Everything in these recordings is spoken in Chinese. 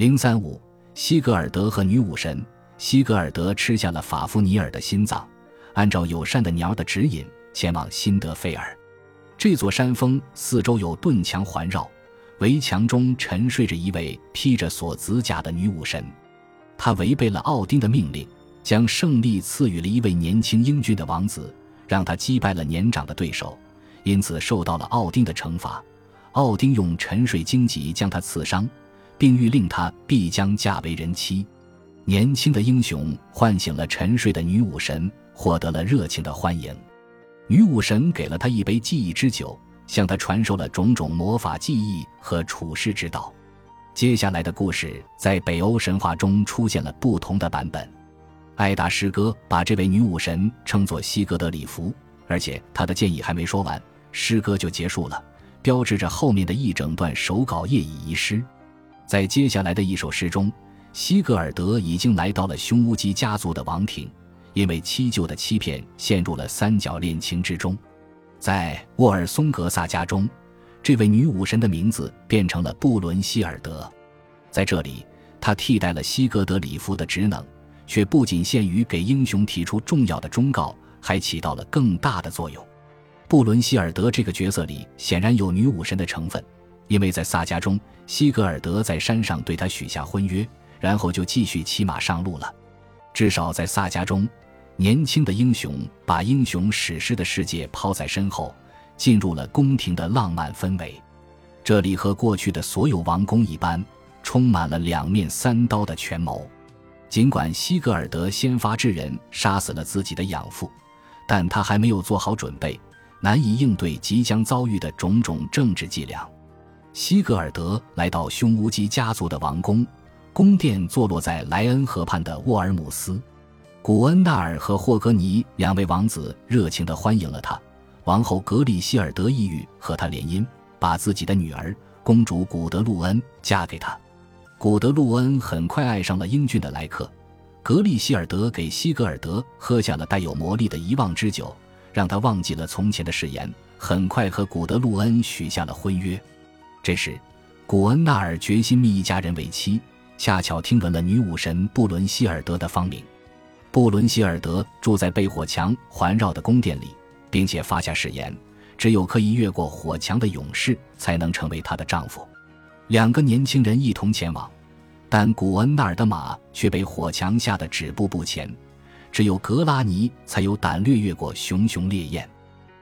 零三五，西格尔德和女武神。西格尔德吃下了法夫尼尔的心脏，按照友善的鸟的指引，前往辛德菲尔。这座山峰四周有盾墙环绕，围墙中沉睡着一位披着锁子甲的女武神。她违背了奥丁的命令，将胜利赐予了一位年轻英俊的王子，让他击败了年长的对手，因此受到了奥丁的惩罚。奥丁用沉睡荆棘将他刺伤。并欲令他必将嫁为人妻。年轻的英雄唤醒了沉睡的女武神，获得了热情的欢迎。女武神给了他一杯记忆之酒，向他传授了种种魔法技艺和处世之道。接下来的故事在北欧神话中出现了不同的版本。艾达诗歌把这位女武神称作西格德里夫，而且他的建议还没说完，诗歌就结束了，标志着后面的一整段手稿业已遗失。在接下来的一首诗中，西格尔德已经来到了匈乌基家族的王庭，因为七舅的欺骗，陷入了三角恋情之中。在沃尔松格萨家中，这位女武神的名字变成了布伦希尔德。在这里，她替代了西格德里夫的职能，却不仅限于给英雄提出重要的忠告，还起到了更大的作用。布伦希尔德这个角色里显然有女武神的成分。因为在萨迦中，西格尔德在山上对他许下婚约，然后就继续骑马上路了。至少在萨迦中，年轻的英雄把英雄史诗的世界抛在身后，进入了宫廷的浪漫氛围。这里和过去的所有王宫一般，充满了两面三刀的权谋。尽管西格尔德先发制人，杀死了自己的养父，但他还没有做好准备，难以应对即将遭遇的种种政治伎俩。西格尔德来到匈乌基家族的王宫，宫殿坐落在莱恩河畔的沃尔姆斯。古恩纳尔和霍格尼两位王子热情地欢迎了他。王后格里希尔德意欲和他联姻，把自己的女儿公主古德露恩嫁给他。古德露恩很快爱上了英俊的莱克。格里希尔德给西格尔德喝下了带有魔力的遗忘之酒，让他忘记了从前的誓言，很快和古德露恩许下了婚约。这时，古恩纳尔决心觅一家人为妻，恰巧听闻了女武神布伦希尔德的芳名。布伦希尔德住在被火墙环绕的宫殿里，并且发下誓言：只有可以越过火墙的勇士才能成为她的丈夫。两个年轻人一同前往，但古恩纳尔的马却被火墙吓得止步不前。只有格拉尼才有胆略越过熊熊烈焰，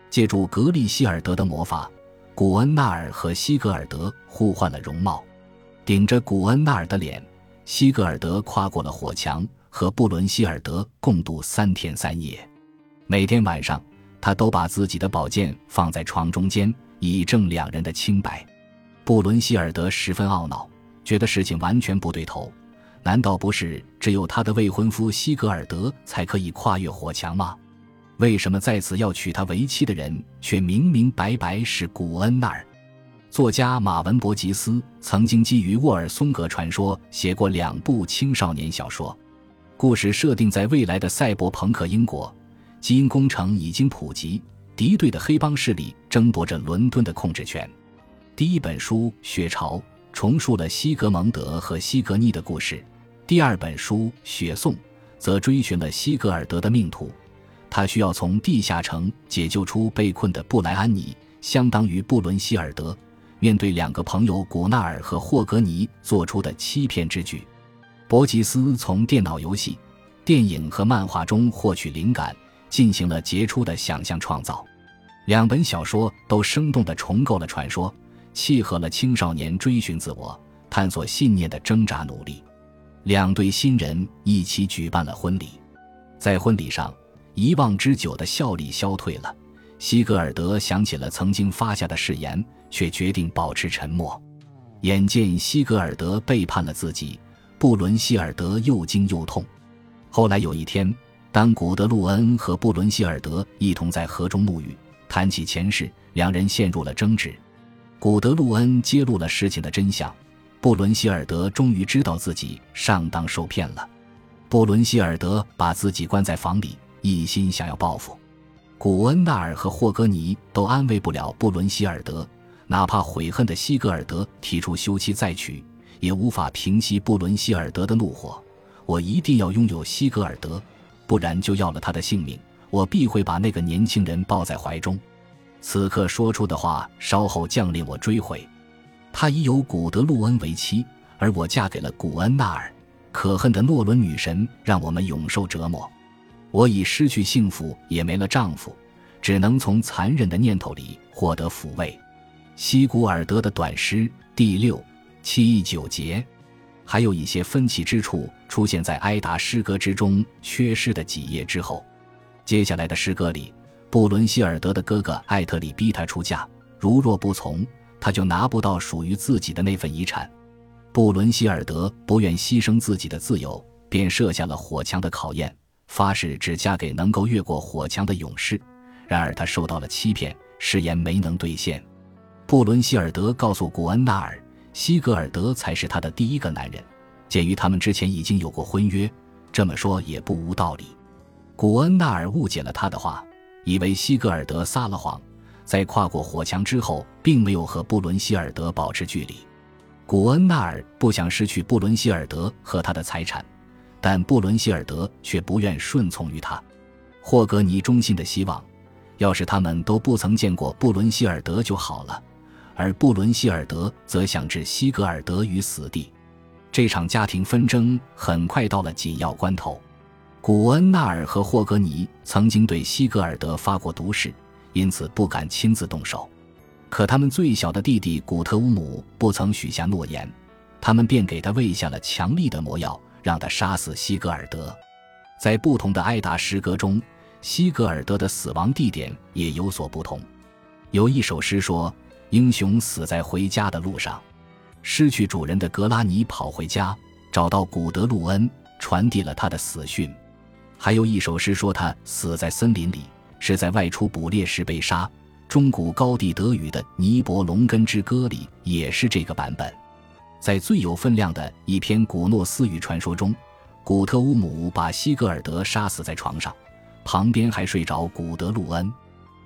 借助格利希尔德的魔法。古恩纳尔和西格尔德互换了容貌，顶着古恩纳尔的脸，西格尔德跨过了火墙，和布伦希尔德共度三天三夜。每天晚上，他都把自己的宝剑放在床中间，以证两人的清白。布伦希尔德十分懊恼，觉得事情完全不对头。难道不是只有他的未婚夫西格尔德才可以跨越火墙吗？为什么在此要娶她为妻的人，却明明白白是古恩纳尔？作家马文博吉斯曾经基于沃尔松格传说写过两部青少年小说，故事设定在未来的赛博朋克英国，基因工程已经普及，敌对的黑帮势力争夺着伦敦的控制权。第一本书《血潮》重述了西格蒙德和西格妮的故事，第二本书《血颂》则追寻了西格尔德的命途。他需要从地下城解救出被困的布莱安妮，相当于布伦希尔德。面对两个朋友古纳尔和霍格尼做出的欺骗之举，伯吉斯从电脑游戏、电影和漫画中获取灵感，进行了杰出的想象创造。两本小说都生动地重构了传说，契合了青少年追寻自我、探索信念的挣扎努力。两对新人一起举办了婚礼，在婚礼上。遗忘之久的效力消退了，西格尔德想起了曾经发下的誓言，却决定保持沉默。眼见西格尔德背叛了自己，布伦希尔德又惊又痛。后来有一天，当古德路恩和布伦希尔德一同在河中沐浴，谈起前世，两人陷入了争执。古德路恩揭露了事情的真相，布伦希尔德终于知道自己上当受骗了。布伦希尔德把自己关在房里。一心想要报复，古恩纳尔和霍格尼都安慰不了布伦希尔德，哪怕悔恨的西格尔德提出休妻再娶，也无法平息布伦希尔德的怒火。我一定要拥有西格尔德，不然就要了他的性命。我必会把那个年轻人抱在怀中。此刻说出的话，稍后将令我追悔。他已有古德路恩为妻，而我嫁给了古恩纳尔。可恨的诺伦女神让我们永受折磨。我已失去幸福，也没了丈夫，只能从残忍的念头里获得抚慰。西古尔德的短诗第六、七、九节。还有一些分歧之处出现在埃达诗歌之中缺失的几页之后。接下来的诗歌里，布伦希尔德的哥哥艾特里逼他出嫁，如若不从，他就拿不到属于自己的那份遗产。布伦希尔德不愿牺牲自己的自由，便设下了火墙的考验，发誓只嫁给能够越过火墙的勇士。然而他受到了欺骗，誓言没能兑现。布伦希尔德告诉古恩纳尔。西格尔德才是他的第一个男人。鉴于他们之前已经有过婚约，这么说也不无道理。古恩纳尔误解了他的话，以为西格尔德撒了谎，在跨过火墙之后，并没有和布伦希尔德保持距离。古恩纳尔不想失去布伦希尔德和他的财产，但布伦希尔德却不愿顺从于他。霍格尼衷心的希望，要是他们都不曾见过布伦希尔德就好了。而布伦希尔德则想置西格尔德于死地，这场家庭纷争很快到了紧要关头。古恩纳尔和霍格尼曾经对西格尔德发过毒誓，因此不敢亲自动手。可他们最小的弟弟古特乌姆不曾许下诺言，他们便给他喂下了强力的魔药，让他杀死西格尔德。在不同的埃达诗歌中，西格尔德的死亡地点也有所不同。有一首诗说。英雄死在回家的路上，失去主人的格拉尼跑回家，找到古德路恩，传递了他的死讯。还有一首诗说他死在森林里，是在外出捕猎时被杀。中古高地德语的《尼伯龙根之歌》里也是这个版本。在最有分量的一篇古诺斯语传说中，古特乌姆把西格尔德杀死在床上，旁边还睡着古德路恩。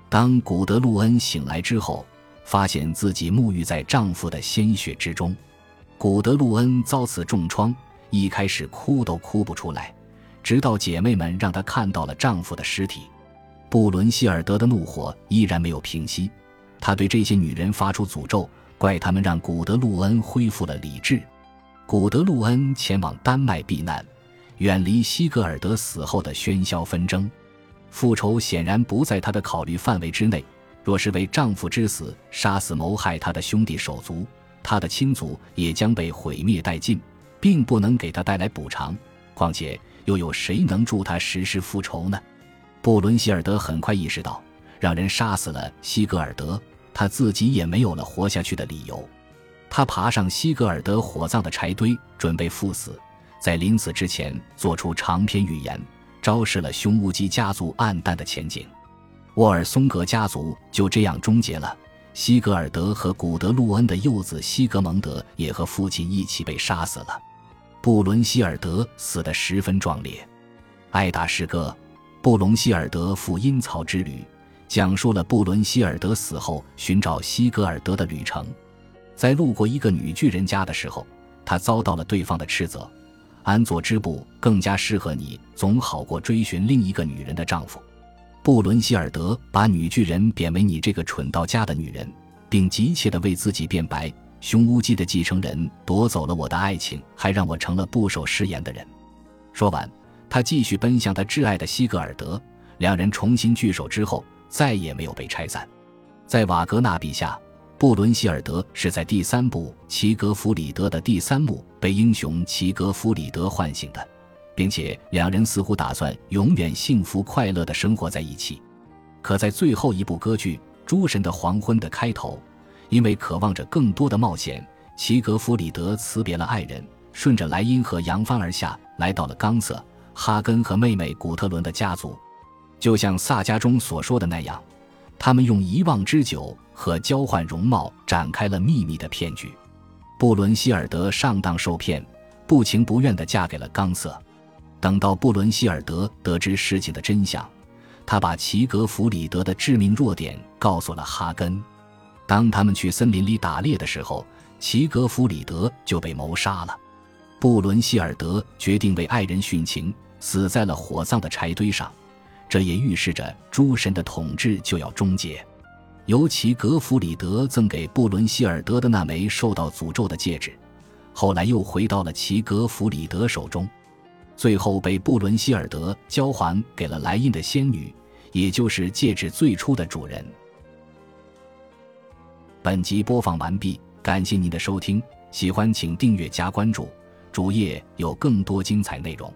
当古德路恩醒来之后，发现自己沐浴在丈夫的鲜血之中，古德路恩遭此重创，一开始哭都哭不出来，直到姐妹们让她看到了丈夫的尸体。布伦希尔德的怒火依然没有平息，他对这些女人发出诅咒，怪他们让古德路恩恢复了理智。古德路恩前往丹麦避难，远离西格尔德死后的喧嚣纷争，复仇显然不在他的考虑范围之内。若是为丈夫之死杀死谋害她的兄弟手足，她的亲族也将被毁灭殆尽，并不能给他带来补偿。况且又有谁能助他实施复仇呢？布伦希尔德很快意识到，让人杀死了西格尔德，他自己也没有了活下去的理由。他爬上西格尔德火葬的柴堆，准备赴死。在临死之前，做出长篇预言，昭示了雄乌基家族暗淡的前景。沃尔松格家族就这样终结了。西格尔德和古德路恩的幼子西格蒙德也和父亲一起被杀死了。布伦希尔德死得十分壮烈。艾达诗歌《布隆希尔德赴阴曹之旅》讲述了布伦希尔德死后寻找西格尔德的旅程。在路过一个女巨人家的时候，他遭到了对方的斥责：“安佐织布更加适合你，总好过追寻另一个女人的丈夫。”布伦希尔德把女巨人贬为你这个蠢到家的女人，并急切地为自己辩白：凶乌鸡的继承人夺走了我的爱情，还让我成了不守誓言的人。说完，他继续奔向他挚爱的西格尔德。两人重新聚首之后，再也没有被拆散。在瓦格纳笔下，布伦希尔德是在第三部《齐格弗里德》的第三幕被英雄齐格弗里德唤醒的。并且两人似乎打算永远幸福快乐地生活在一起，可在最后一部歌剧《诸神的黄昏》的开头，因为渴望着更多的冒险，齐格弗里德辞别了爱人，顺着莱茵河扬帆而下，来到了冈瑟哈根和妹妹古特伦的家族。就像萨迦中所说的那样，他们用遗忘之酒和交换容貌展开了秘密的骗局。布伦希尔德上当受骗，不情不愿地嫁给了冈瑟。等到布伦希尔德得知事情的真相，他把齐格弗里德的致命弱点告诉了哈根。当他们去森林里打猎的时候，齐格弗里德就被谋杀了。布伦希尔德决定为爱人殉情，死在了火葬的柴堆上。这也预示着诸神的统治就要终结。尤其格弗里德赠给布伦希尔德的那枚受到诅咒的戒指，后来又回到了齐格弗里德手中，最后被布伦希尔德交还给了莱茵的仙女，也就是戒指最初的主人。本集播放完毕，感谢您的收听，喜欢请订阅加关注。主页有更多精彩内容。